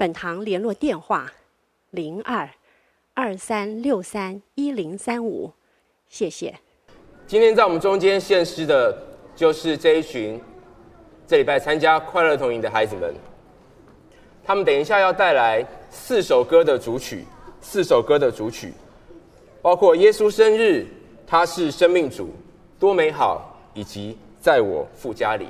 本堂联络电话：零二二三六三一零三五，谢谢。今天在我们中间献诗的，就是这一群这礼拜参加快乐童营的孩子们。他们等一下要带来四首歌的主曲，四首歌的主曲，包括《耶稣生日》、《他是生命主》、《多美好》以及《在我父家里》。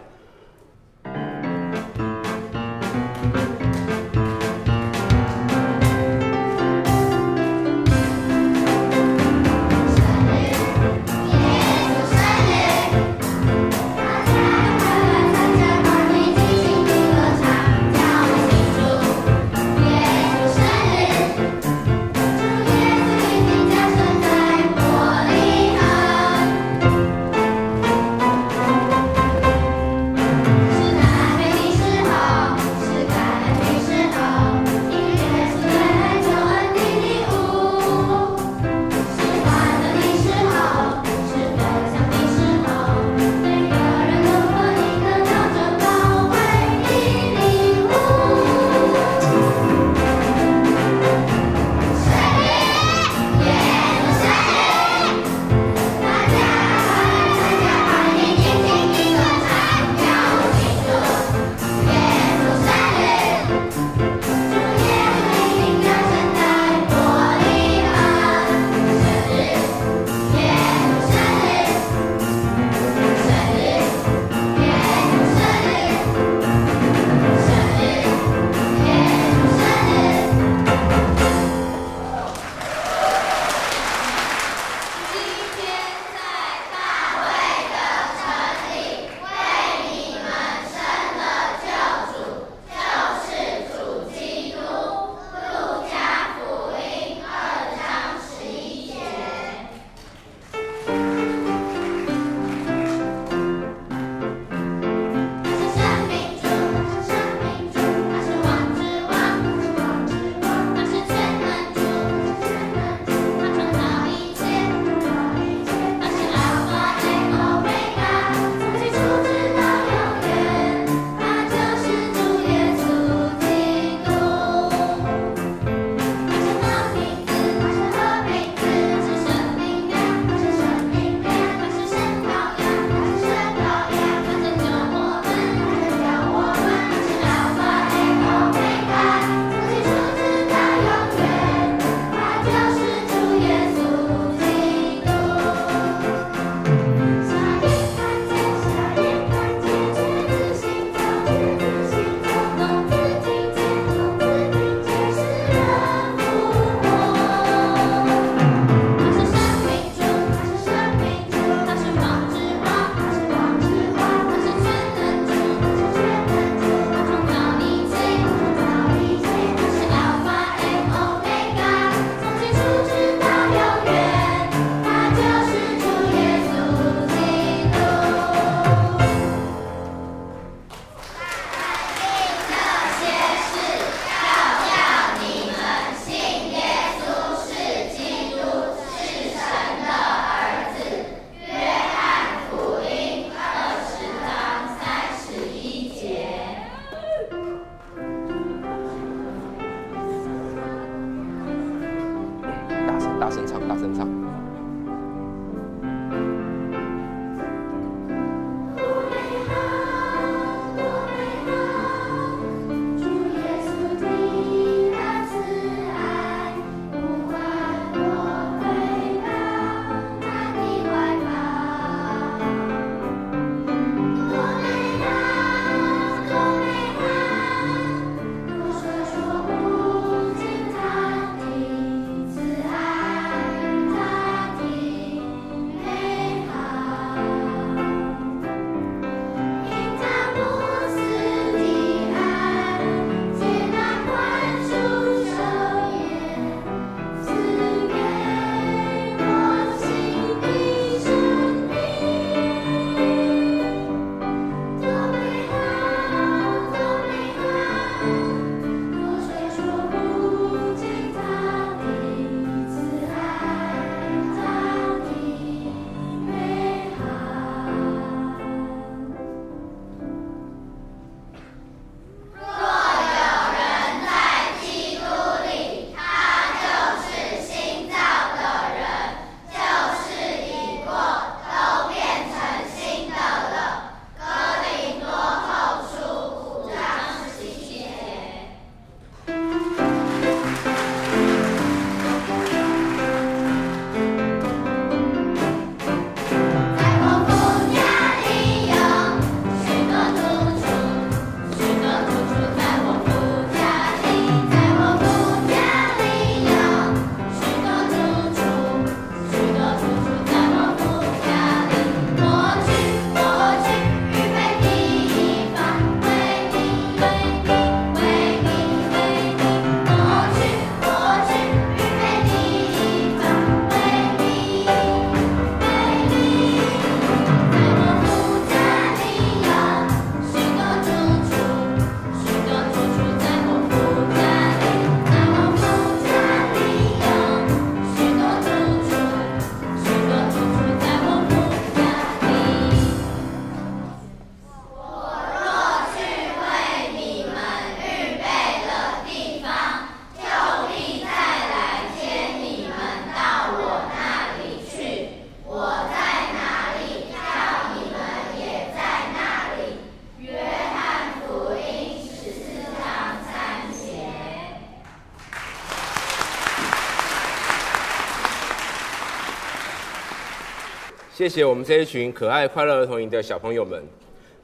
谢谢我们这一群可爱快乐儿童营的小朋友们。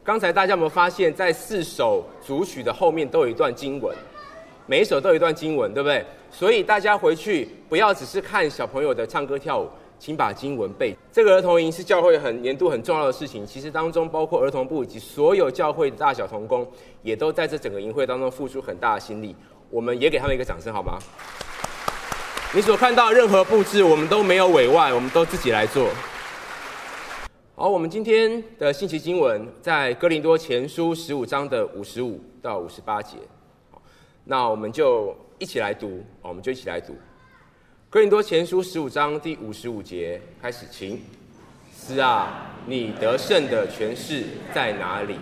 刚才大家有没有发现，在四首主曲的后面都有一段经文，每一首都有一段经文，对不对？所以大家回去不要只是看小朋友的唱歌跳舞，请把经文背。这个儿童营是教会很年度很重要的事情，其实当中包括儿童部以及所有教会的大小同工，也都在这整个营会当中付出很大的心力。我们也给他们一个掌声，好吗？你所看到任何布置，我们都没有委外，我们都自己来做。好，我们今天的信息经文在哥林多前书十五章的五十五到五十八节。好，那我们就一起来读，我们就一起来读。哥林多前书十五章第五十五节开始，请。是啊，你得胜的权势在哪里？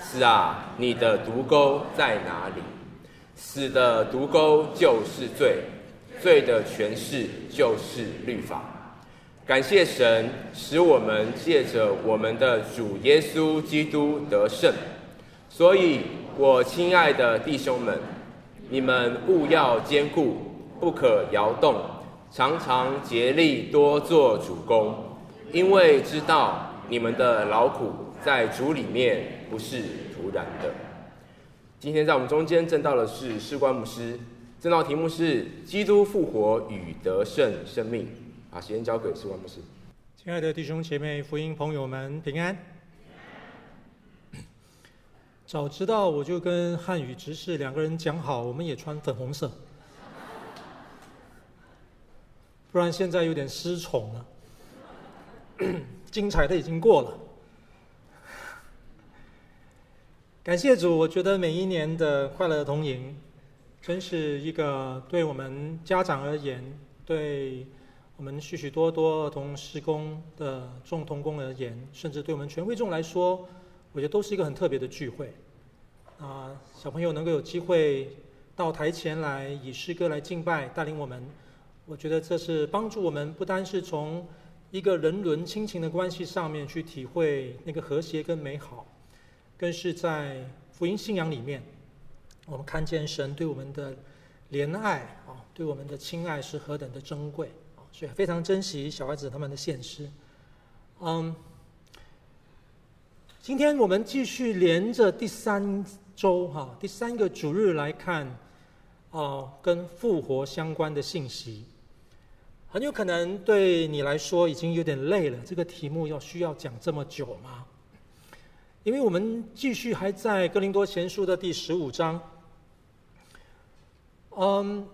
是啊，你的毒钩在哪里？死的毒钩就是罪，罪的权势就是律法。感谢神，使我们借着我们的主耶稣基督得胜。所以，我亲爱的弟兄们，你们务要坚固，不可摇动，常常竭力多做主工，因为知道你们的劳苦在主里面不是徒然的。今天在我们中间证道的是士官牧师，证道题目是“基督复活与得胜生命”。把时间交给士官牧师。亲爱的弟兄姐妹、福音朋友们，平安。早知道我就跟汉语执事两个人讲好，我们也穿粉红色，不然现在有点失宠了。精彩的已经过了。感谢主，我觉得每一年的快乐童营，真是一个对我们家长而言，对。我们许许多多儿童施工的众同工而言，甚至对我们全会众来说，我觉得都是一个很特别的聚会。啊，小朋友能够有机会到台前来以诗歌来敬拜带领我们，我觉得这是帮助我们不单是从一个人伦亲情的关系上面去体会那个和谐跟美好，更是在福音信仰里面，我们看见神对我们的怜爱啊，对我们的亲爱是何等的珍贵。所以非常珍惜小孩子他们的现实。嗯，今天我们继续连着第三周哈，第三个主日来看，哦，跟复活相关的信息。很有可能对你来说已经有点累了，这个题目要需要讲这么久吗？因为我们继续还在哥林多前书的第十五章。嗯，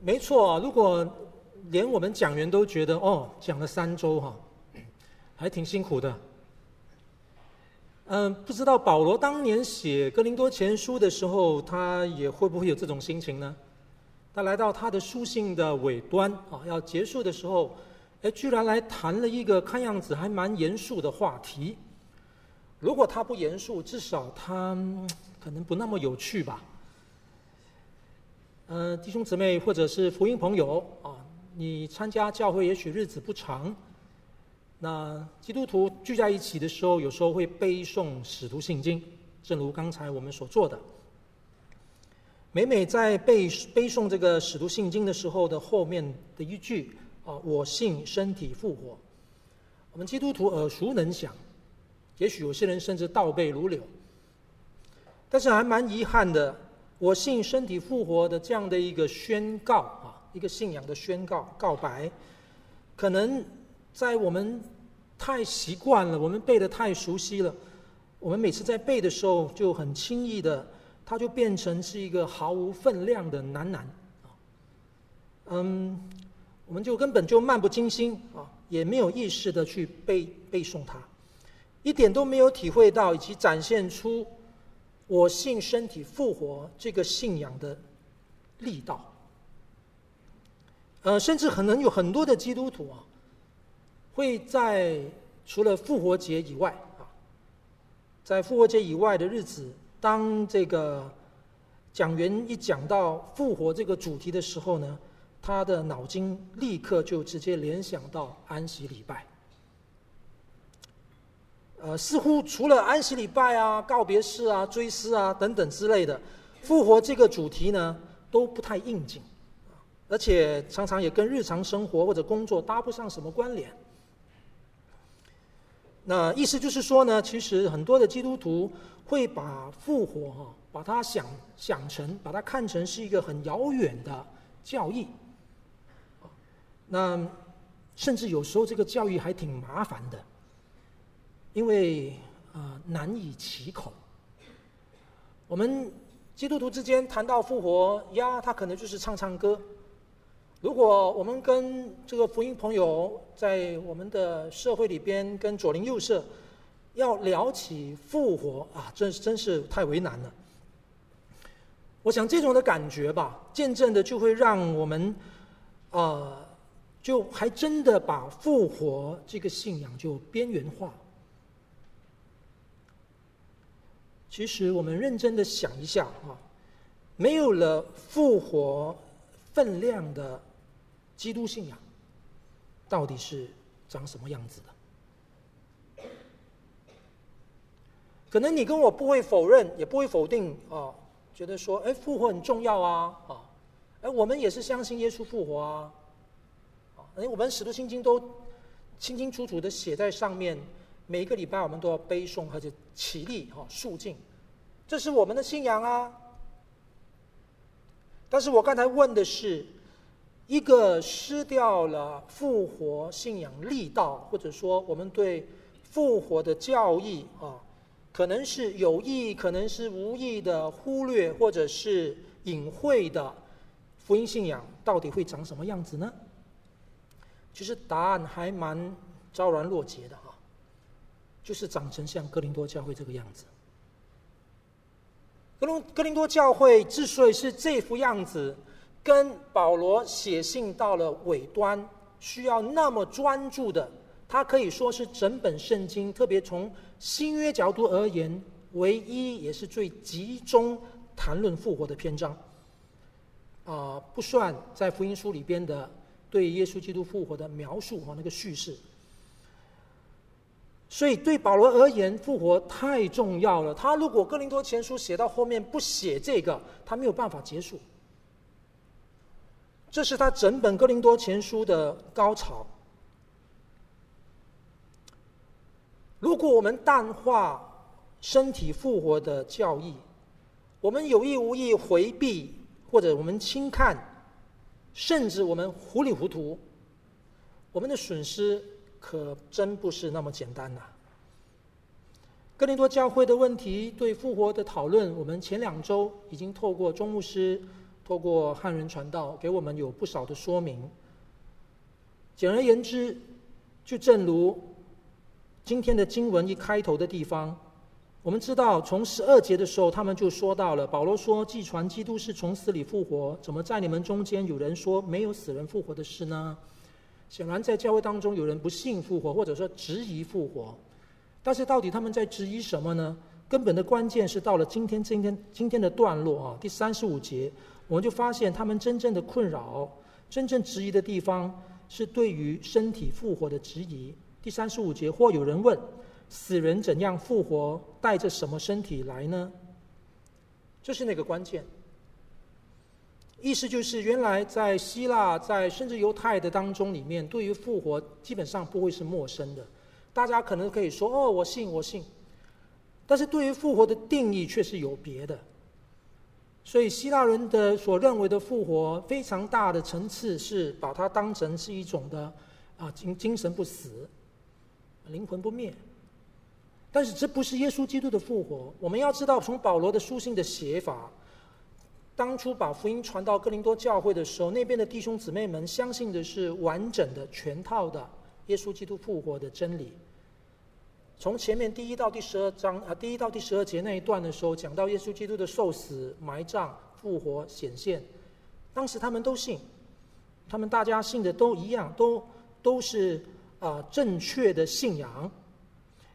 没错，如果。连我们讲员都觉得哦，讲了三周哈，还挺辛苦的。嗯，不知道保罗当年写哥林多前书的时候，他也会不会有这种心情呢？他来到他的书信的尾端啊，要结束的时候，哎，居然来谈了一个看样子还蛮严肃的话题。如果他不严肃，至少他可能不那么有趣吧。嗯，弟兄姊妹或者是福音朋友啊。你参加教会也许日子不长，那基督徒聚在一起的时候，有时候会背诵使徒信经，正如刚才我们所做的。每每在背背诵这个使徒信经的时候的后面的一句啊，我信身体复活，我们基督徒耳熟能详，也许有些人甚至倒背如流。但是还蛮遗憾的，我信身体复活的这样的一个宣告。一个信仰的宣告告白，可能在我们太习惯了，我们背的太熟悉了，我们每次在背的时候就很轻易的，它就变成是一个毫无分量的喃喃。嗯，我们就根本就漫不经心啊，也没有意识的去背背诵它，一点都没有体会到以及展现出我信身体复活这个信仰的力道。呃，甚至可能有很多的基督徒啊，会在除了复活节以外啊，在复活节以外的日子，当这个讲员一讲到复活这个主题的时候呢，他的脑筋立刻就直接联想到安息礼拜。呃，似乎除了安息礼拜啊、告别式啊、追思啊等等之类的，复活这个主题呢，都不太应景。而且常常也跟日常生活或者工作搭不上什么关联。那意思就是说呢，其实很多的基督徒会把复活哈，把它想想成，把它看成是一个很遥远的教义。那甚至有时候这个教义还挺麻烦的，因为啊、呃、难以启口。我们基督徒之间谈到复活呀，他可能就是唱唱歌。如果我们跟这个福音朋友在我们的社会里边跟左邻右舍要聊起复活啊，真真是太为难了。我想这种的感觉吧，渐渐的就会让我们啊、就还真的把复活这个信仰就边缘化。其实我们认真的想一下啊，没有了复活分量的基督信仰，到底是长什么样子的？可能你跟我不会否认，也不会否定啊，觉得说，哎，复活很重要啊，啊，哎，我们也是相信耶稣复活啊，啊，哎，我们使徒信经都清清楚楚的写在上面。每一个礼拜我们都要背诵，而且起立哈肃静，这是我们的信仰啊。但是我刚才问的是，一个失掉了复活信仰力道，或者说我们对复活的教义啊，可能是有意，可能是无意的忽略，或者是隐晦的福音信仰，到底会长什么样子呢？其实答案还蛮昭然若揭的哈。就是长成像哥林多教会这个样子。哥林哥林多教会之所以是这副样子，跟保罗写信到了尾端需要那么专注的，他可以说是整本圣经，特别从新约角度而言，唯一也是最集中谈论复活的篇章。啊、不算在福音书里边的对耶稣基督复活的描述和那个叙事。所以对保罗而言，复活太重要了。他如果哥林多前书写到后面不写这个，他没有办法结束。这是他整本哥林多前书的高潮。如果我们淡化身体复活的教义，我们有意无意回避，或者我们轻看，甚至我们糊里糊涂，我们的损失。可真不是那么简单呐、啊！哥林多教会的问题对复活的讨论，我们前两周已经透过钟牧师、透过汉人传道，给我们有不少的说明。简而言之，就正如今天的经文一开头的地方，我们知道从十二节的时候，他们就说到了保罗说：“既传基督是从死里复活，怎么在你们中间有人说没有死人复活的事呢？”显然，在教会当中，有人不信复活，或者说质疑复活。但是，到底他们在质疑什么呢？根本的关键是到了今天，今天，今天的段落啊，第三十五节，我们就发现他们真正的困扰、真正质疑的地方，是对于身体复活的质疑。第三十五节，或有人问：死人怎样复活？带着什么身体来呢？这是那个关键。意思就是，原来在希腊，在甚至犹太的当中里面，对于复活基本上不会是陌生的。大家可能可以说：“哦，我信，我信。”但是对于复活的定义却是有别的。所以希腊人的所认为的复活，非常大的层次是把它当成是一种的啊精精神不死，灵魂不灭。但是这不是耶稣基督的复活。我们要知道，从保罗的书信的写法。当初把福音传到哥林多教会的时候，那边的弟兄姊妹们相信的是完整的、全套的耶稣基督复活的真理。从前面第一到第十二章啊，第一到第十二节那一段的时候，讲到耶稣基督的受死、埋葬、复活、显现，当时他们都信，他们大家信的都一样，都都是啊正确的信仰。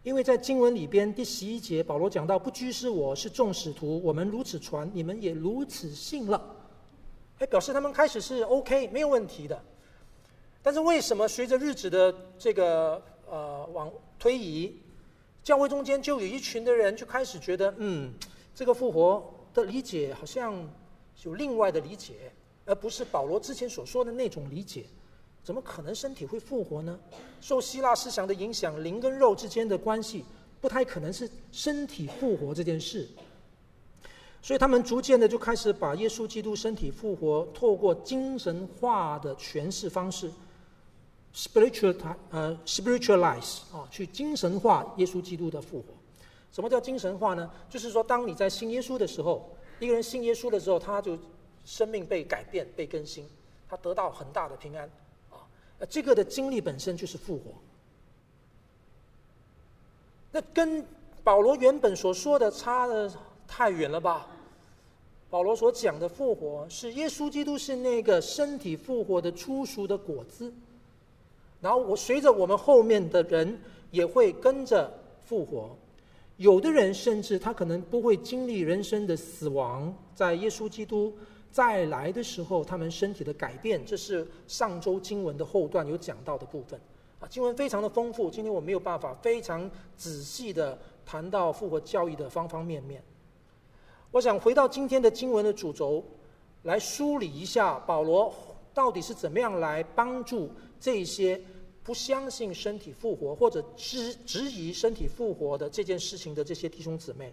因为在经文里边第十一节，保罗讲到：“不拘是我，是众使徒，我们如此传，你们也如此信了。”哎，表示他们开始是 OK，没有问题的。但是为什么随着日子的这个呃往推移，教会中间就有一群的人就开始觉得，嗯，这个复活的理解好像有另外的理解，而不是保罗之前所说的那种理解。怎么可能身体会复活呢？受希腊思想的影响，灵跟肉之间的关系不太可能是身体复活这件事。所以他们逐渐的就开始把耶稣基督身体复活，透过精神化的诠释方式，spiritual 呃 spiritualize 啊，去精神化耶稣基督的复活。什么叫精神化呢？就是说，当你在信耶稣的时候，一个人信耶稣的时候，他就生命被改变、被更新，他得到很大的平安。啊这个的经历本身就是复活，那跟保罗原本所说的差得太远了吧？保罗所讲的复活是耶稣基督是那个身体复活的初熟的果子，然后我随着我们后面的人也会跟着复活，有的人甚至他可能不会经历人生的死亡，在耶稣基督。再来的时候，他们身体的改变，这是上周经文的后段有讲到的部分。啊，经文非常的丰富，今天我没有办法非常仔细的谈到复活教义的方方面面。我想回到今天的经文的主轴，来梳理一下保罗到底是怎么样来帮助这些不相信身体复活或者质质疑身体复活的这件事情的这些弟兄姊妹。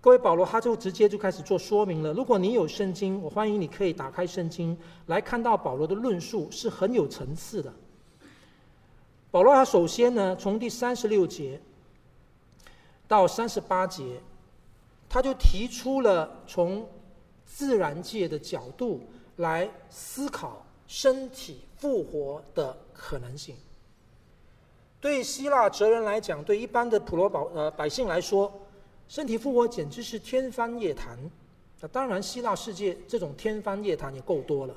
各位，保罗他就直接就开始做说明了。如果你有圣经，我欢迎你可以打开圣经来看到保罗的论述是很有层次的。保罗他首先呢，从第三十六节到三十八节，他就提出了从自然界的角度来思考身体复活的可能性。对希腊哲人来讲，对一般的普罗保呃百姓来说。身体复活简直是天方夜谭，那当然，希腊世界这种天方夜谭也够多了。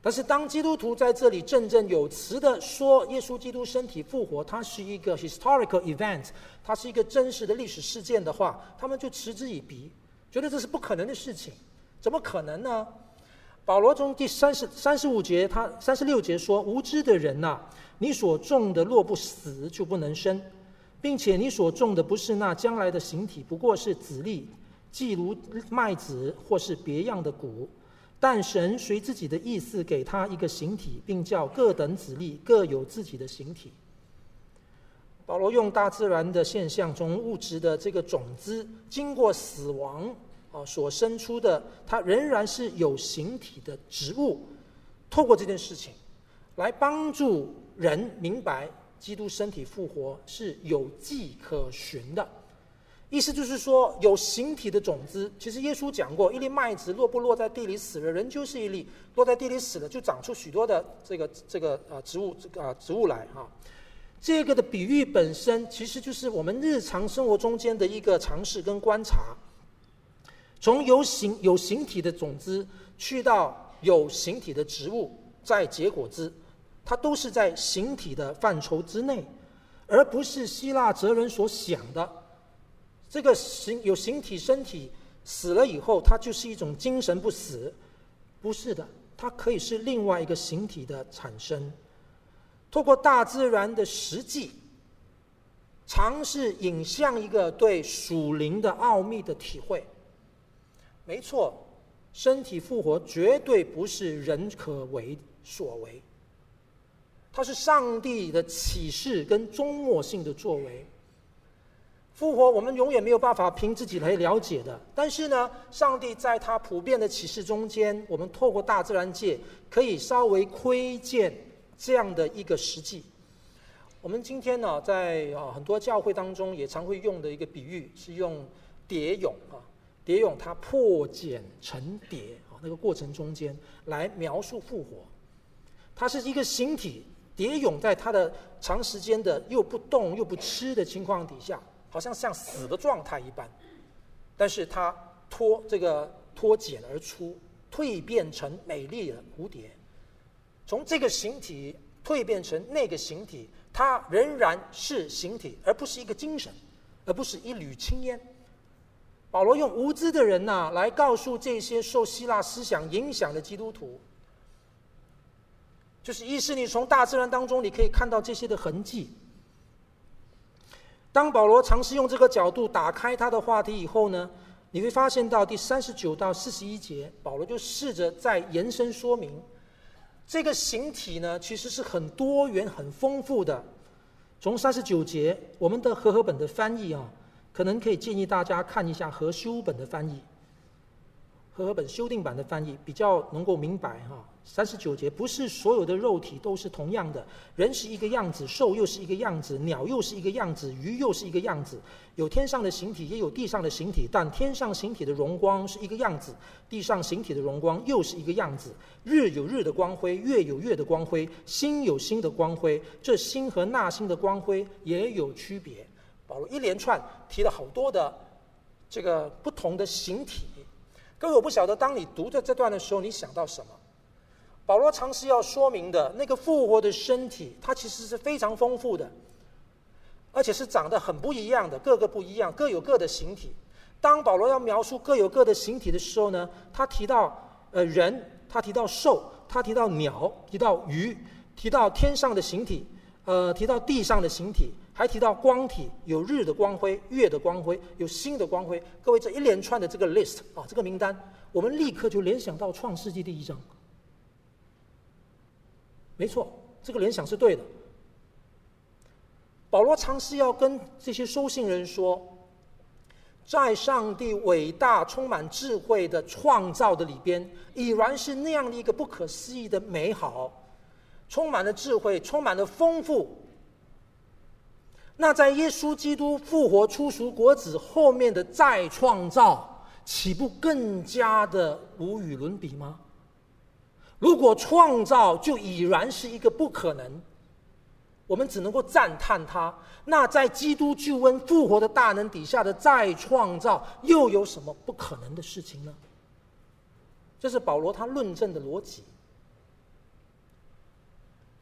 但是，当基督徒在这里振振有词的说耶稣基督身体复活，它是一个 historical event，它是一个真实的历史事件的话，他们就嗤之以鼻，觉得这是不可能的事情，怎么可能呢？保罗中第三十三十五节，他三十六节说：“无知的人呐、你所种的若不死，就不能生。”并且你所种的不是那将来的形体，不过是子粒，既如麦子或是别样的谷。但神随自己的意思给他一个形体，并叫各等子粒各有自己的形体。保罗用大自然的现象，从物质的这个种子经过死亡哦所生出的，它仍然是有形体的植物，透过这件事情来帮助人明白。基督身体复活是有迹可循的，意思就是说，有形体的种子。其实耶稣讲过，一粒麦子落不落在地里死了，仍旧是一粒落在地里死了，就长出许多的这个这个啊植物这个啊植物来哈。这个的比喻本身其实就是我们日常生活中间的一个尝试跟观察。从有形有形体的种子去到有形体的植物，再结果子。它都是在形体的范畴之内，而不是希腊哲人所想的，这个形有形体身体死了以后，它就是一种精神不死，不是的，它可以是另外一个形体的产生。透过大自然的实际，尝试引向一个对属灵的奥秘的体会。没错，身体复活绝对不是人可为所为。它是上帝的启示跟终末性的作为。复活，我们永远没有办法凭自己来了解的。但是呢，上帝在他普遍的启示中间，我们透过大自然界可以稍微窥见这样的一个实际。我们今天呢，在啊很多教会当中也常会用的一个比喻是用蝶蛹啊，蝶蛹它破茧成蝶啊那个过程中间来描述复活。它是一个形体。蝶蛹在它的长时间的又不动又不吃的情况底下，好像像死的状态一般，但是它脱这个脱茧而出，蜕变成美丽的蝴蝶。从这个形体蜕变成那个形体，它仍然是形体，而不是一个精神，而不是一缕青烟。保罗用无知的人呐、来告诉这些受希腊思想影响的基督徒。就是意思，你从大自然当中，你可以看到这些的痕迹。当保罗尝试用这个角度打开他的话题以后呢，你会发现到第三十九到四十一节，保罗就试着再延伸说明，这个形体呢，其实是很多元、很丰富的。从三十九节，我们的和合本的翻译啊，可能可以建议大家看一下和修本的翻译。和合本修订版的翻译比较能够明白哈。三十九节不是所有的肉体都是同样的，人是一个样子，兽又是一个样子，鸟又是一个样子，鱼又是一个样子。有天上的形体，也有地上的形体，但天上形体的荣光是一个样子，地上形体的荣光又是一个样子。日有日的光辉，月有月的光辉，星有星的光辉，这星和那星的光辉也有区别。保罗一连串提了好多的这个不同的形体。各位，我不晓得，当你读着这段的时候，你想到什么？保罗尝试要说明的那个复活的身体，它其实是非常丰富的，而且是长得很不一样的，各个不一样，各有各的形体。当保罗要描述各有各的形体的时候呢，他提到呃人，他提到兽，他提到鸟，提到鱼，提到天上的形体，呃，提到地上的形体。还提到光体，有日的光辉、月的光辉、有星的光辉。各位，这一连串的这个 list 啊，这个名单，我们立刻就联想到创世纪第一章。没错，这个联想是对的。保罗尝试要跟这些收信人说，在上帝伟大、充满智慧的创造的里边，已然是那样的一个不可思议的美好，充满了智慧，充满了丰富。那在耶稣基督复活初熟国子后面的再创造，岂不更加的无与伦比吗？如果创造就已然是一个不可能，我们只能够赞叹他。那在基督救恩复活的大能底下的再创造，又有什么不可能的事情呢？这是保罗他论证的逻辑。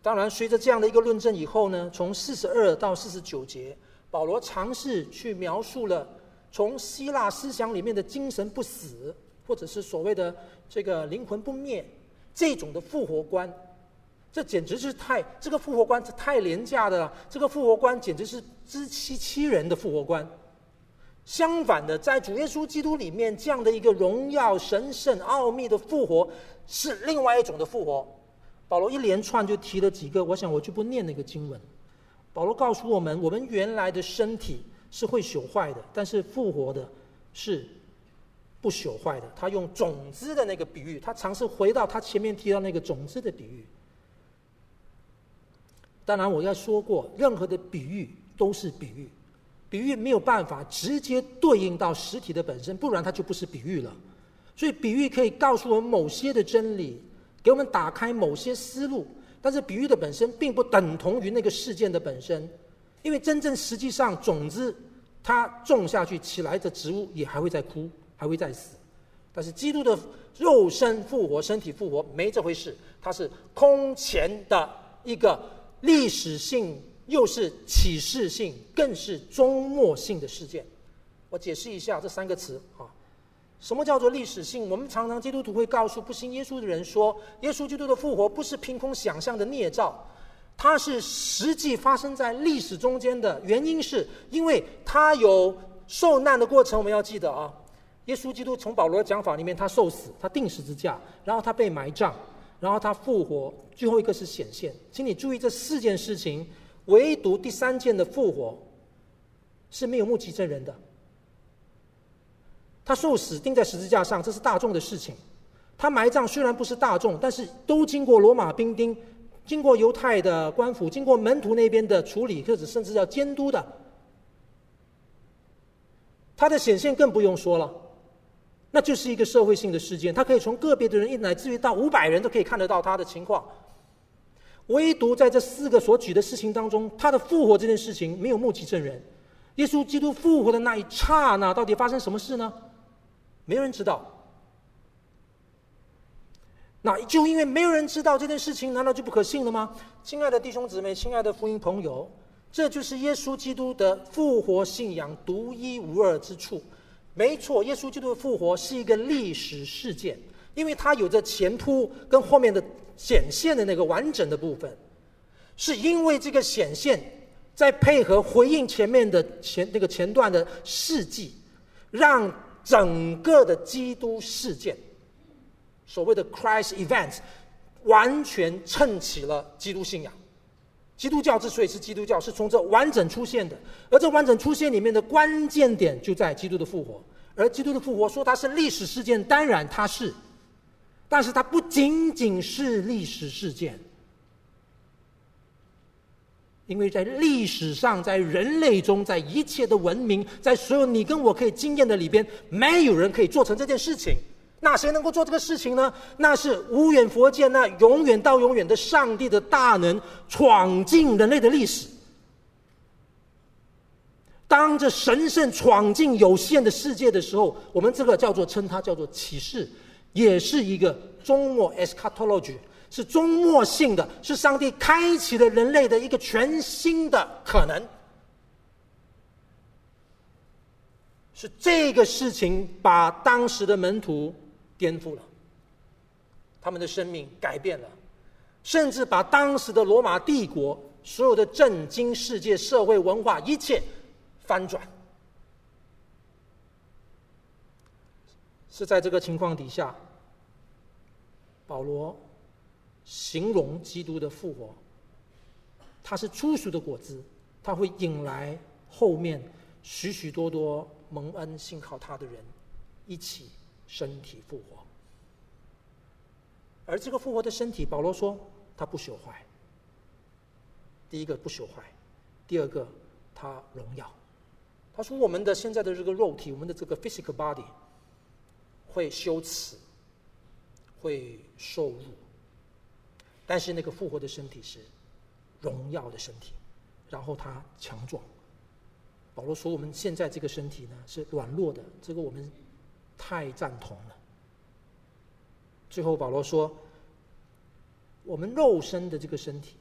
当然，随着这样的一个论证以后呢，从四十二到四十九节，保罗尝试去描述了从希腊思想里面的精神不死，或者是所谓的这个灵魂不灭这种的复活观。这简直是太这个复活观是太廉价的了，这个复活观简直是自欺欺人的复活观。相反的，在主耶稣基督里面，这样的一个荣耀、神圣、奥秘的复活，是另外一种的复活。保罗一连串就提了几个，我想我就不念那个经文。保罗告诉我们，我们原来的身体是会朽坏的，但是复活的是不朽坏的。他用种子的那个比喻，他尝试回到他前面提到那个种子的比喻。当然，我要说过，任何的比喻都是比喻，比喻没有办法直接对应到实体的本身，不然它就不是比喻了。所以，比喻可以告诉我们某些的真理。给我们打开某些思路，但是比喻的本身并不等同于那个事件的本身，因为真正实际上种子它种下去起来的植物也还会再枯，还会再死，但是基督的肉身复活、身体复活没这回事，它是空前的一个历史性，又是启示性，更是终末性的事件。我解释一下这三个词啊。什么叫做历史性？我们常常基督徒会告诉不信耶稣的人说，耶稣基督的复活不是凭空想象的捏造，它是实际发生在历史中间的。原因是因为他有受难的过程。我们要记得啊，耶稣基督从保罗讲法里面，他受死，他钉十字架，然后他被埋葬，然后他复活，最后一个是显现。请你注意这四件事情，唯独第三件的复活是没有目击证人的。他受死钉在十字架上，这是大众的事情。他埋葬虽然不是大众，但是都经过罗马兵丁、经过犹太的官府、经过门徒那边的处理，或者甚至要监督的。他的显现更不用说了，那就是一个社会性的事件。他可以从个别的人，一乃至于到五百人都可以看得到他的情况。唯独在这四个所举的事情当中，他的复活这件事情没有目击证人。耶稣基督复活的那一刹那，到底发生什么事呢？没有人知道，那就因为没有人知道这件事情，难道就不可信了吗？亲爱的弟兄姊妹，亲爱的福音朋友，这就是耶稣基督的复活信仰独一无二之处。没错，耶稣基督的复活是一个历史事件，因为它有着前凸跟后面的显现的那个完整的部分，是因为这个显现，在配合回应前面的前那个前段的事迹，让。整个的基督事件，所谓的 Christ events，完全衬起了基督信仰。基督教之所以是基督教，是从这完整出现的，而这完整出现里面的关键点就在基督的复活。而基督的复活说它是历史事件，当然它是，但是它不仅仅是历史事件，因为在历史上，在人类中，在一切的文明，在所有你跟我可以经验的里边，没有人可以做成这件事情。那谁能够做这个事情呢？那是无远佛界，那永远到永远的上帝的大能闯进人类的历史。当这神圣闯进有限的世界的时候，我们这个叫做称它叫做启示，也是一个终末 eschatology，是终末性的，是上帝开启了人类的一个全新的可能。是这个事情把当时的门徒。颠覆了他们的生命，改变了，甚至把当时的罗马帝国所有的震惊世界、社会、文化一切翻转。是在这个情况底下，保罗形容基督的复活，它是初熟的果子，它会引来后面许许多多蒙恩信靠他的人一起。身体复活，而这个复活的身体，保罗说他不朽坏。第一个不朽坏，第二个他荣耀。他说我们的现在的这个肉体，我们的这个 physical body 会羞耻，会受辱，但是那个复活的身体是荣耀的身体，然后他强壮。保罗说我们现在这个身体呢是软弱的，这个我们。太赞同了。最后，保罗说：“我们肉身的这个身体，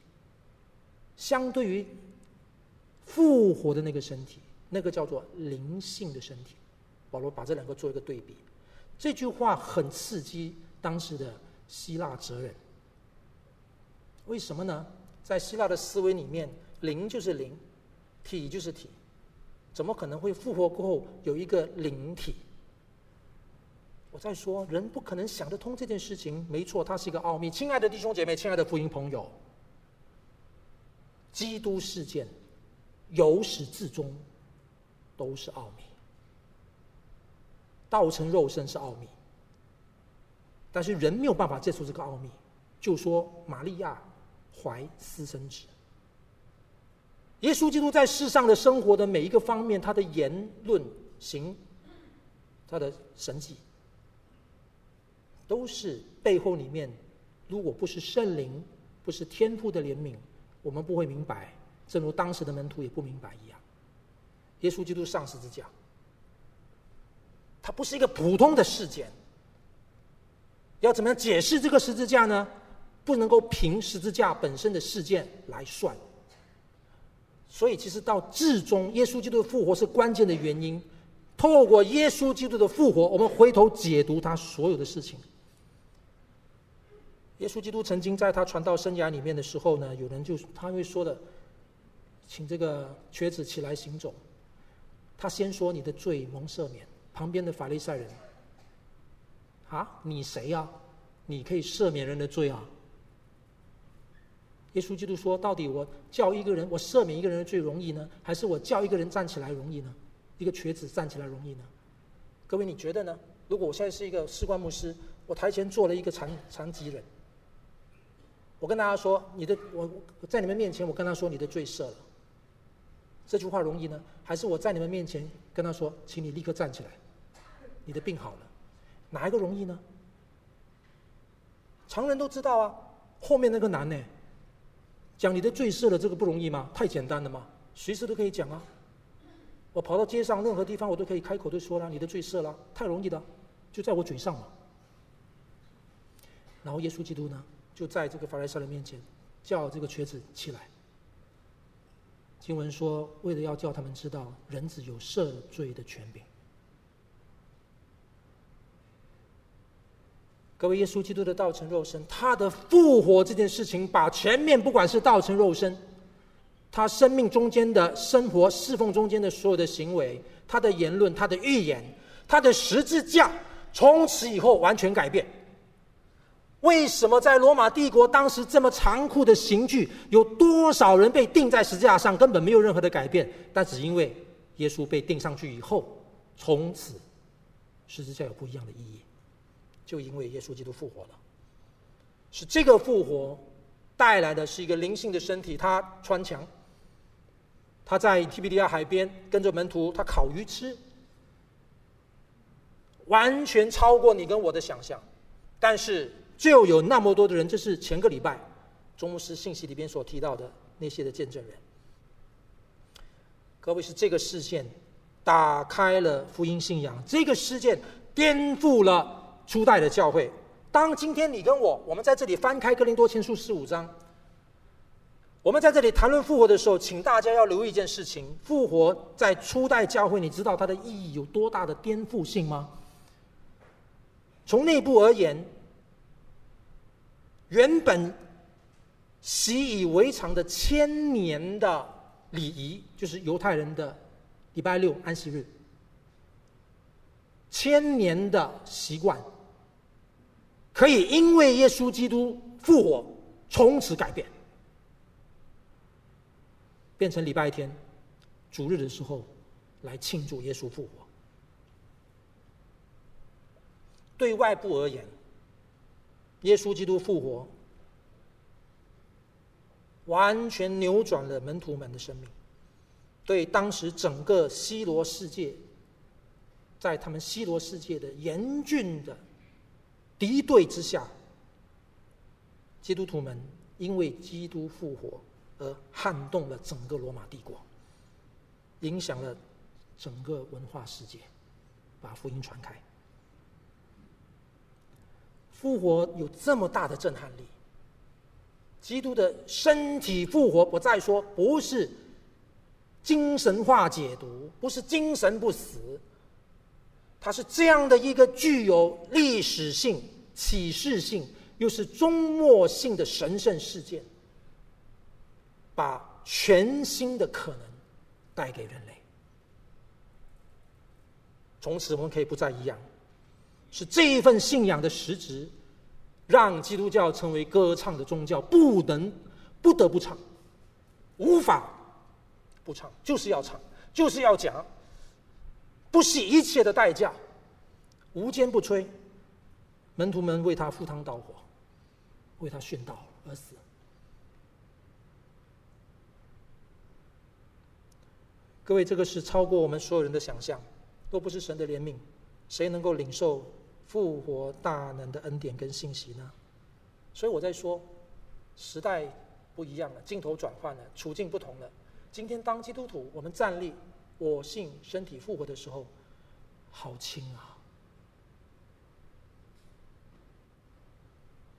相对于复活的那个身体，那个叫做灵性的身体。”保罗把这两个做一个对比。这句话很刺激当时的希腊哲人。为什么呢？在希腊的思维里面，灵就是灵，体就是体，怎么可能会复活过后有一个灵体？我在说，人不可能想得通这件事情。没错，它是一个奥秘。亲爱的弟兄姐妹，亲爱的福音朋友，基督事件由始至终都是奥秘。道成肉身是奥秘，但是人没有办法接受这个奥秘。就说玛利亚怀私生子，耶稣基督在世上的生活的每一个方面，他的言论行，他的神迹。都是背后里面，如果不是圣灵，不是天父的怜悯，我们不会明白。正如当时的门徒也不明白一样。耶稣基督上十字架，它不是一个普通的事件。要怎么样解释这个十字架呢？不能够凭十字架本身的事件来算。所以，其实到至终，耶稣基督的复活是关键的原因。透过耶稣基督的复活，我们回头解读他所有的事情。耶稣基督曾经在他传道生涯里面的时候呢，有人就他会说的，请这个瘸子起来行走。他先说你的罪蒙赦免。旁边的法利赛人，啊，你谁呀？你可以赦免人的罪啊？耶稣基督说，到底我叫一个人，我赦免一个人最容易呢，还是我叫一个人站起来容易呢？一个瘸子站起来容易呢？各位你觉得呢？如果我现在是一个士官牧师，我台前坐了一个残残疾人。我跟大家说，你的我在你们面前，我跟他说你的罪赦了。这句话容易呢，还是我在你们面前跟他说，请你立刻站起来，你的病好了，哪一个容易呢？常人都知道啊，后面那个难呢，讲你的罪赦了，这个不容易吗？太简单了吗？随时都可以讲啊。我跑到街上任何地方，我都可以开口就说了，你的罪赦了，太容易的，就在我嘴上嘛。然后耶稣基督呢？就在这个法利赛人面前，叫这个瘸子起来。经文说，为了要叫他们知道，人子有赦罪的权柄。各位，耶稣基督的道成肉身，他的复活这件事情，把前面不管是道成肉身，他生命中间的生活、侍奉中间的所有的行为，他的言论、他的预言、他的十字架，从此以后完全改变。为什么在罗马帝国当时这么残酷的刑具，有多少人被钉在十字架上，根本没有任何的改变？但只因为耶稣被钉上去以后，从此十字架有不一样的意义，就因为耶稣基督复活了，是这个复活带来的是一个灵性的身体，他穿墙，他在提比利亚海边跟着门徒，他烤鱼吃，完全超过你跟我的想象，但是。就有那么多的人，这是前个礼拜钟牧师信息里边所提到的那些的见证人。各位是这个事件打开了福音信仰，这个事件颠覆了初代的教会。当今天你跟我，我们在这里翻开哥林多前书十五章，我们在这里谈论复活的时候，请大家要留意一件事情：复活在初代教会，你知道它的意义有多大的颠覆性吗？从内部而言。原本习以为常的千年的礼仪，就是犹太人的礼拜六安息日，千年的习惯，可以因为耶稣基督复活，从此改变，变成礼拜天主日的时候来庆祝耶稣复活。对外部而言。耶稣基督复活，完全扭转了门徒们的生命。对当时整个希罗世界，在他们希罗世界的严峻的敌对之下，基督徒们因为基督复活而撼动了整个罗马帝国，影响了整个文化世界，把福音传开。复活有这么大的震撼力，基督的身体复活，我再说，不是精神化解读，不是精神不死，它是这样的一个具有历史性、启示性，又是终末性的神圣事件，把全新的可能带给人类。从此我们可以不再一样。是这一份信仰的实质，让基督教成为歌唱的宗教，不能不得不唱，无法不唱，就是要唱，就是要讲，不惜一切的代价，无坚不摧。门徒们为他赴汤蹈火，为他殉道而死。各位，这个是超过我们所有人的想象，若不是神的怜悯，谁能够领受？复活大能的恩典跟信息呢？所以我在说，时代不一样了，镜头转换了，处境不同了。今天当基督徒，我们站立，我信身体复活的时候，好轻啊！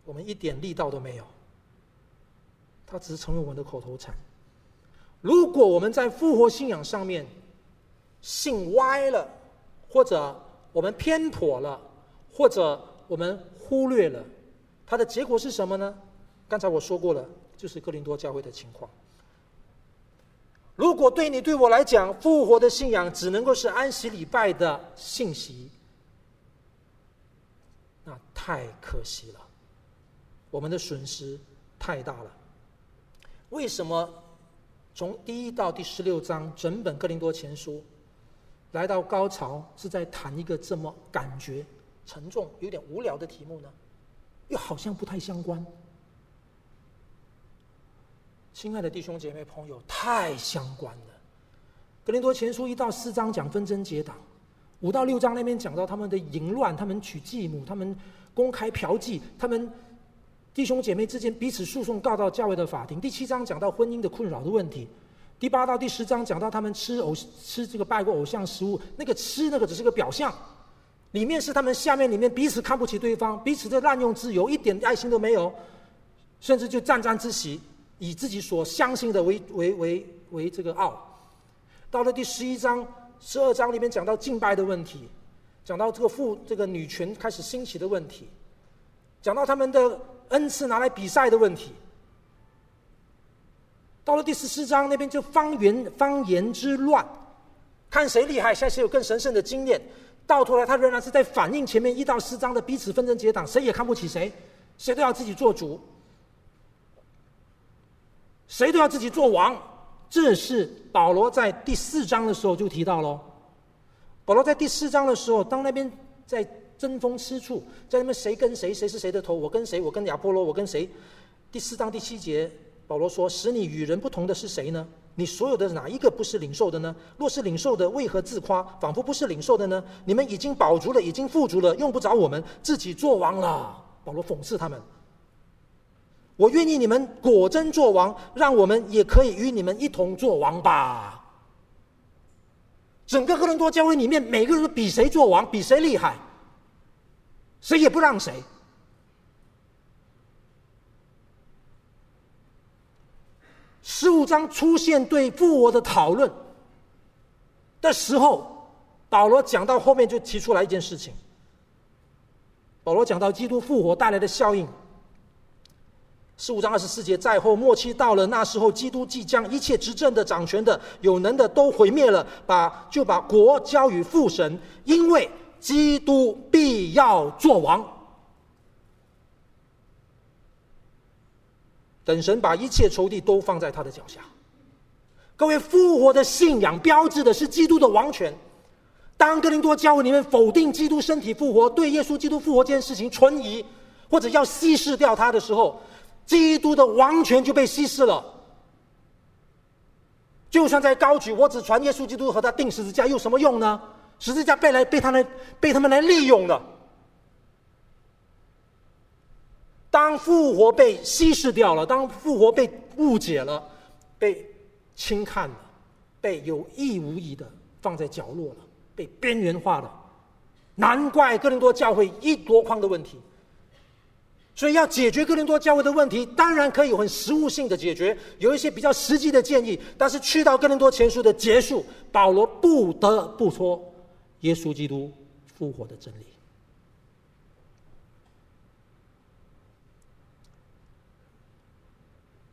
我们一点力道都没有，它只是成为我们的口头禅。如果我们在复活信仰上面信歪了，或者我们偏颇了，或者我们忽略了，它的结果是什么呢？刚才我说过了，就是哥林多教会的情况。如果对你对我来讲，复活的信仰只能够是安息礼拜的信息，那太可惜了，我们的损失太大了。为什么从第一到第十六章整本哥林多前书来到高潮，是在谈一个这么感觉沉重、有点无聊的题目呢，又好像不太相关。亲爱的弟兄姐妹朋友，太相关了。格林多前书一到四章讲纷争结党，五到六章那边讲到他们的淫乱，他们娶继母，他们公开嫖妓，他们弟兄姐妹之间彼此诉讼，告到教会的法庭。第七章讲到婚姻的困扰的问题，第八到第十章讲到他们吃偶吃这个拜过偶像食物，那个吃那个只是个表象。里面是他们下面里面彼此看不起对方，彼此的滥用自由，一点爱心都没有，甚至就沾沾自喜，以自己所相信的为为为为这个傲。到了第十一章、十二章里面讲到敬拜的问题，讲到这个父这个女权开始兴起的问题，讲到他们的恩赐拿来比赛的问题。到了第十四章那边就方言方言之乱，看谁厉害，谁有更神圣的经验。到头来，他仍然是在反映前面一到四章的彼此纷争结党，谁也看不起谁，谁都要自己做主，谁都要自己做王。这是保罗在第四章的时候就提到喽。保罗在第四章的时候，当那边在争风吃醋，在那边谁跟谁，谁是谁的头，我跟谁，我跟亚波罗，我跟谁？第四章第七节，保罗说：“使你与人不同的是谁呢？你所有的哪一个不是领受的呢？若是领受的，为何自夸，仿佛不是领受的呢？你们已经饱足了，已经富足了，用不着我们自己做王了。”保罗讽刺他们。我愿意你们果真作王，让我们也可以与你们一同作王吧。整个哥伦多教会里面，每个人都比谁作王，比谁厉害，谁也不让谁。十五章出现对复活的讨论的时候，保罗讲到后面就提出来一件事情。保罗讲到基督复活带来的效应。十五章二十四节，在后末期到了，那时候基督即将一切执政的、掌权的、有能的都毁灭了，把就把国交与父神，因为基督必要作王。等神把一切仇敌都放在他的脚下。各位，复活的信仰标志的是基督的王权。当哥林多教会里面否定基督身体复活，对耶稣基督复活这件事情存疑，或者要稀释掉他的时候，基督的王权就被稀释了。就算在高举，我只传耶稣基督和他钉十字架，有什么用呢？十字架被来被他们被他们来利用了。当复活被稀释掉了，当复活被误解了，被轻看了，被有意无意的放在角落了，被边缘化了，难怪哥林多教会一箩筐的问题。所以要解决哥林多教会的问题，当然可以很实务性的解决，有一些比较实际的建议。但是去到哥林多前书的结束，保罗不得不说耶稣基督复活的真理。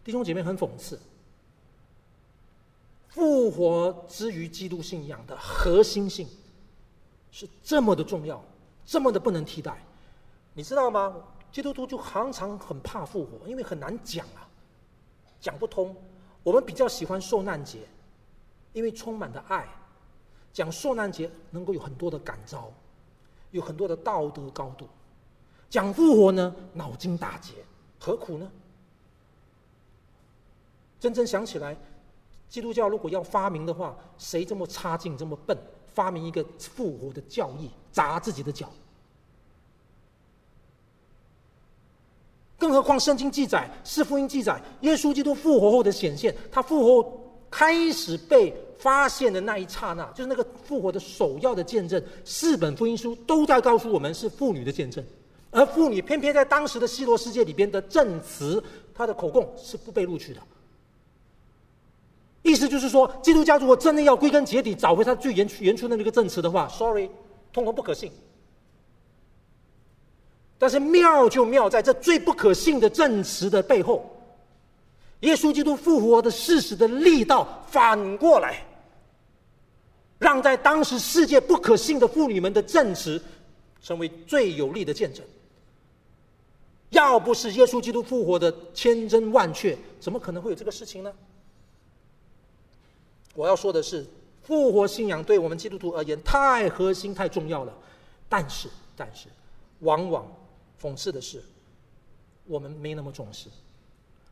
弟兄姐妹很讽刺，复活之于基督信仰的核心性是这么的重要，这么的不能替代，你知道吗？基督徒就常常很怕复活，因为很难讲啊，讲不通。我们比较喜欢受难节，因为充满的爱，讲受难节能够有很多的感召，有很多的道德高度。讲复活呢，脑筋打结，何苦呢？真正想起来，基督教如果要发明的话，谁这么差劲，这么笨，发明一个复活的教义，砸自己的脚？更何况圣经记载，是福音记载，耶稣基督复活后的显现，他复活开始被发现的那一刹那，就是那个复活的首要的见证。四本福音书都在告诉我们是妇女的见证，而妇女偏偏在当时的希罗世界里边的证词，她的口供是不被录取的。意思就是说，基督教如果真的要归根结底找回他最原原初的那个证词的话，sorry，通通不可信。但是妙就妙在这最不可信的证词的背后，耶稣基督复活的事实的力道反过来，让在当时世界不可信的妇女们的证词成为最有力的见证。要不是耶稣基督复活的千真万确，怎么可能会有这个事情呢？我要说的是，复活信仰对我们基督徒而言太核心、太重要了。但是，但是，往往。讽刺的是，我们没那么重视，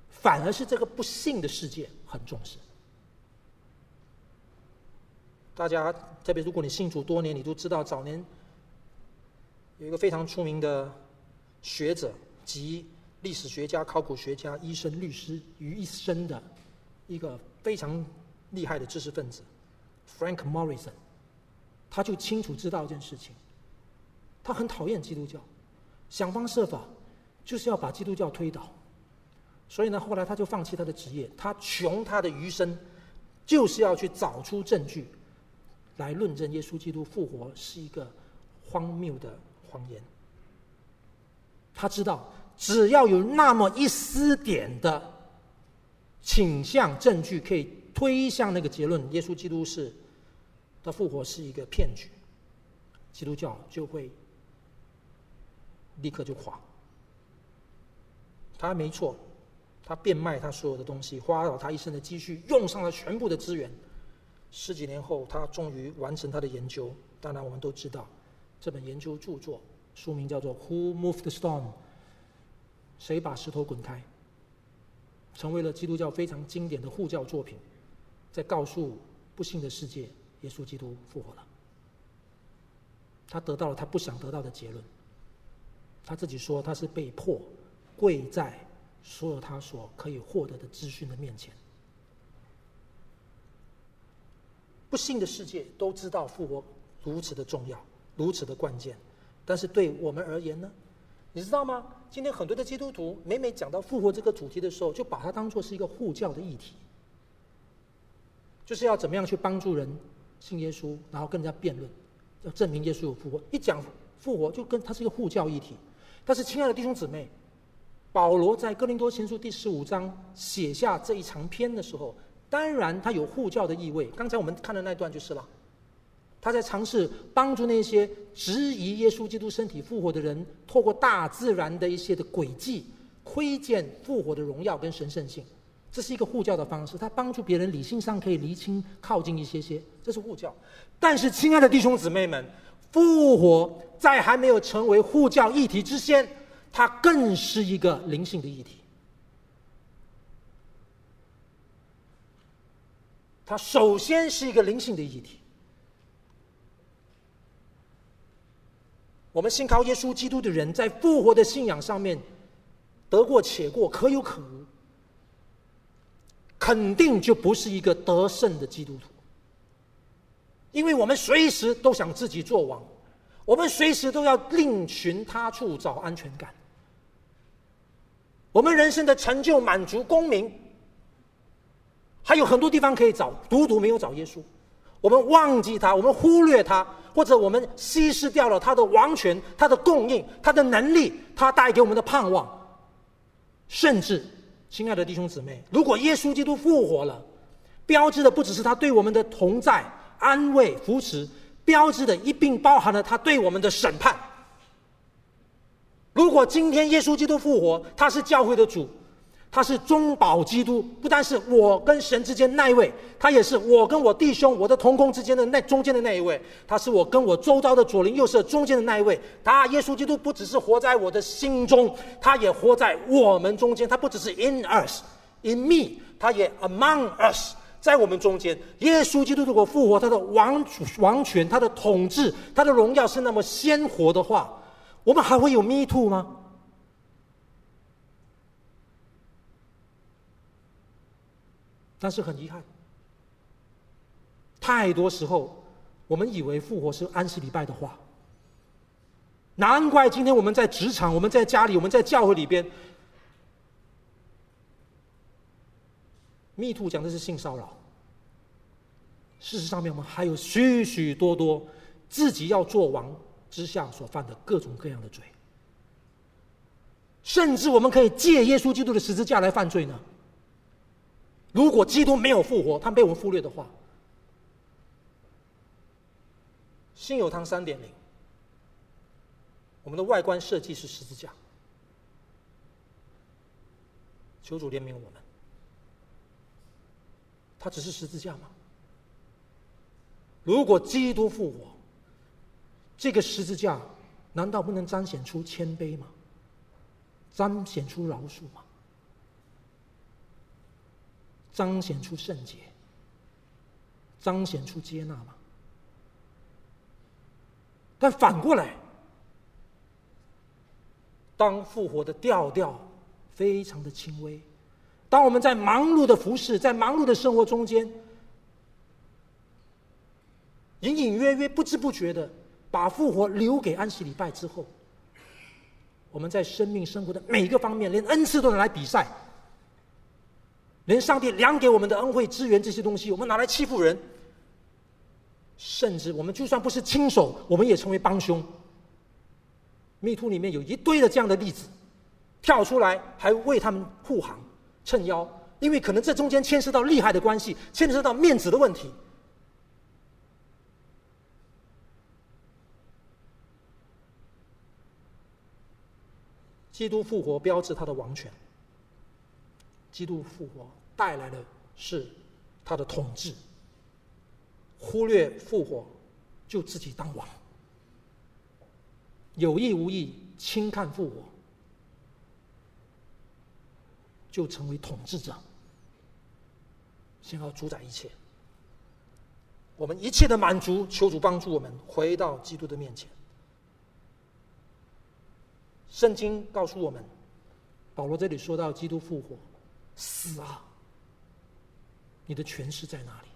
反而是这个不信的世界很重视。大家特别如果你信主多年，你都知道早年有一个非常出名的学者及历史学家、考古学家、医生、律师于一身的一个非常厉害的知识分子 Frank Morrison，他就清楚知道一件事情，他很讨厌基督教。想方设法，就是要把基督教推倒。所以呢，后来他就放弃他的职业，他穷他的余生，就是要去找出证据，来论证耶稣基督复活是一个荒谬的谎言。他知道，只要有那么一丝点的倾向证据，可以推向那个结论：耶稣基督是的复活是一个骗局，基督教就会。立刻就垮。他没错，他变卖他所有的东西，花了他一生的积蓄，用上了全部的资源。十几年后，他终于完成他的研究。当然，我们都知道这本研究著作书名叫做《Who Moved the Stone》，谁把石头滚开？成为了基督教非常经典的护教作品，在告诉不信的世界，耶稣基督复活了。他得到了他不想得到的结论。他自己说，他是被迫跪在所有他所可以获得的资讯的面前。不信的世界都知道复活如此的重要，如此的关键，但是对我们而言呢？你知道吗？今天很多的基督徒每每讲到复活这个主题的时候，就把它当做是一个护教的议题，就是要怎么样去帮助人信耶稣，然后跟人家辩论，要证明耶稣有复活。一讲复活，就跟它是一个护教议题。但是，亲爱的弟兄姊妹，保罗在哥林多前书第十五章写下这一长篇的时候，当然他有护教的意味。刚才我们看的那段就是了。他在尝试帮助那些质疑耶稣基督身体复活的人，透过大自然的一些的轨迹，窥见复活的荣耀跟神圣性。这是一个护教的方式，他帮助别人理性上可以厘清、靠近一些些，这是护教。但是，亲爱的弟兄姊妹们，复活在还没有成为护教议题之前，它更是一个灵性的议题。它首先是一个灵性的议题。我们信靠耶稣基督的人，在复活的信仰上面得过且过，可有可无，肯定就不是一个得胜的基督徒。因为我们随时都想自己做王，我们随时都要另寻他处找安全感。我们人生的成就、满足、功名，还有很多地方可以找，独独没有找耶稣。我们忘记他，我们忽略他。或者我们稀释掉了他的王权、他的供应、他的能力、他带给我们的盼望，甚至，亲爱的弟兄姊妹，如果耶稣基督复活了，标志的不只是他对我们的同在、安慰、扶持，标志的一并包含了他对我们的审判。如果今天耶稣基督复活，他是教会的主。他是中保基督，不但是我跟神之间那一位，他也是我跟我弟兄、我的同工之间的那中间的那一位。他是我跟我周遭的左邻右舍中间的那一位。他耶稣基督不只是活在我的心中，他也活在我们中间。他不只是 in us, in me，他也 among us，在我们中间。耶稣基督如果复活，他的王王权、他的统治、他的荣耀是那么鲜活的话，我们还会有 me too 吗？但是很遗憾，太多时候我们以为复活是安息礼拜的话，难怪今天我们在职场、我们在家里、我们在教会里边，Me Too 讲的是性骚扰。事实上面，我们还有许许多多自己要做王之下所犯的各种各样的罪，甚至我们可以借耶稣基督的十字架来犯罪呢。如果基督没有复活，他被我们忽略的话，信友汤三点零，我们的外观设计是十字架，求主怜悯我们。它只是十字架吗？如果基督复活，这个十字架难道不能彰显出谦卑吗？彰显出饶恕吗？彰显出圣洁，彰显出接纳吗？但反过来，当复活的调调非常的轻微，当我们在忙碌的服侍，在忙碌的生活中间，隐隐约约、不知不觉的把复活留给安息礼拜之后，我们在生命生活的每一个方面，连恩赐都能来比赛。连上帝量给我们的恩惠、资源这些东西，我们拿来欺负人，甚至我们就算不是亲手，我们也成为帮凶。密图里面有一堆的这样的例子，跳出来还为他们护航、撑腰，因为可能这中间牵涉到利害的关系，牵涉到面子的问题。基督复活标志他的王权。基督复活带来的是他的统治，忽略复活就自己当王，有意无意轻看复活，就成为统治者，想要主宰一切。我们一切的满足，求主帮助我们回到基督的面前。圣经告诉我们，保罗这里说到基督复活，死啊，你的权势在哪里？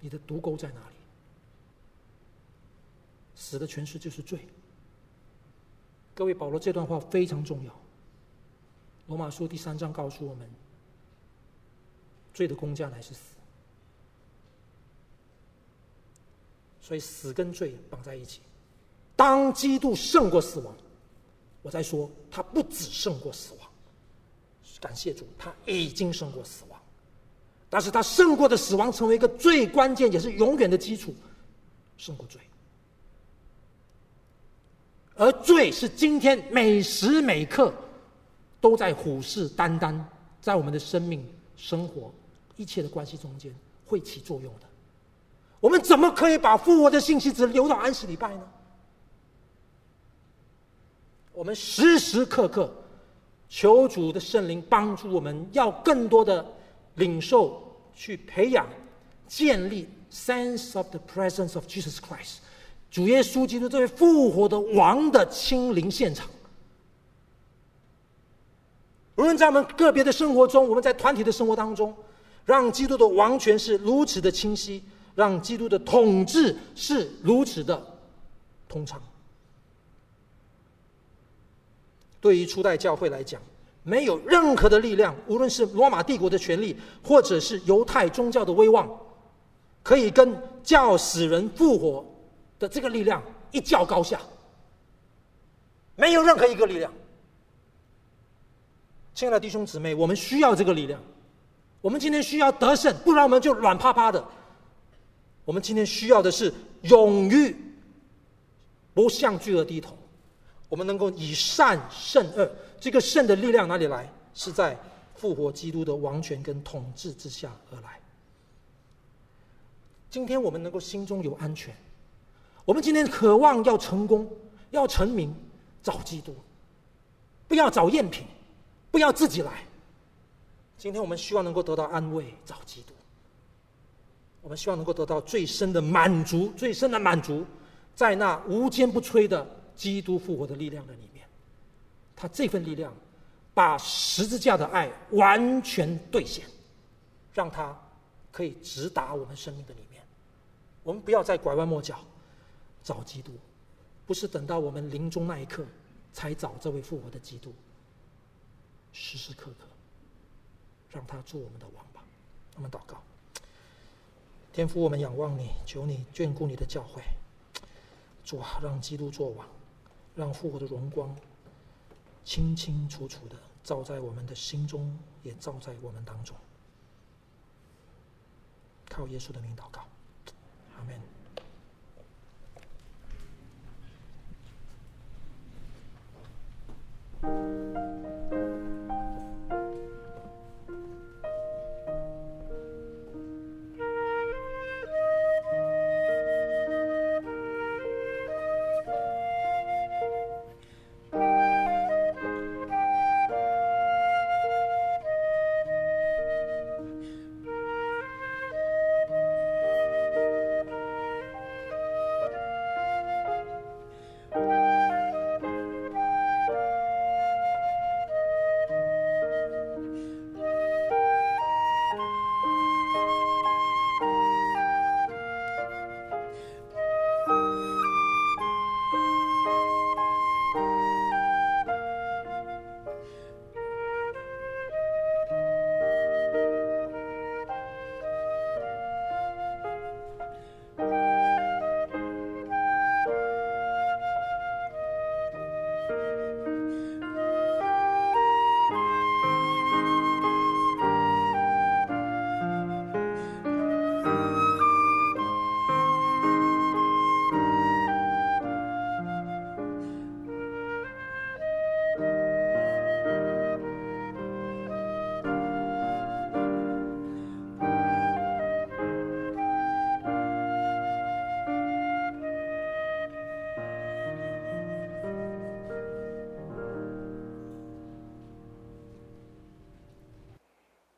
你的毒钩在哪里？死的权势就是罪。各位，保罗这段话非常重要。罗马书第三章告诉我们，罪的工价乃是死，所以死跟罪绑在一起。当基督胜过死亡，我在说他不只胜过死亡，感谢主，他已经胜过死亡。但是他胜过的死亡，成为一个最关键也是永远的基础，胜过罪。而罪是今天每时每刻。都在虎视眈眈，在我们的生命、生活一切的关系中间会起作用的。我们怎么可以把复活的信息只留到安息礼拜呢？我们时时刻刻求主的圣灵帮助我们，要更多的领受、去培养、建立 sense of the presence of Jesus Christ，主耶稣基督这位复活的王的亲临现场。无论在我们个别的生活中，我们在团体的生活当中，让基督的王权是如此的清晰，让基督的统治是如此的通畅。对于初代教会来讲，没有任何的力量，无论是罗马帝国的权力，或者是犹太宗教的威望，可以跟叫死人复活的这个力量一较高下。没有任何一个力量。亲爱的弟兄姊妹，我们需要这个力量。我们今天需要得胜，不然我们就软趴趴的。我们今天需要的是勇于不向罪恶低头。我们能够以善胜恶，这个胜的力量哪里来？是在复活基督的王权跟统治之下而来。今天我们能够心中有安全，我们今天渴望要成功、要成名，找基督，不要找赝品。不要自己来。今天我们希望能够得到安慰，找基督。我们希望能够得到最深的满足，最深的满足，在那无坚不摧的基督复活的力量的里面。他这份力量，把十字架的爱完全兑现，让他可以直达我们生命的里面。我们不要再拐弯抹角，找基督，不是等到我们临终那一刻才找这位复活的基督。时时刻刻，让他做我们的王吧。我们祷告，天父，我们仰望你，求你眷顾你的教会，主啊，让基督做王，让复活的荣光清清楚楚的照在我们的心中也照在我们当中。靠耶稣的名祷告。阿门。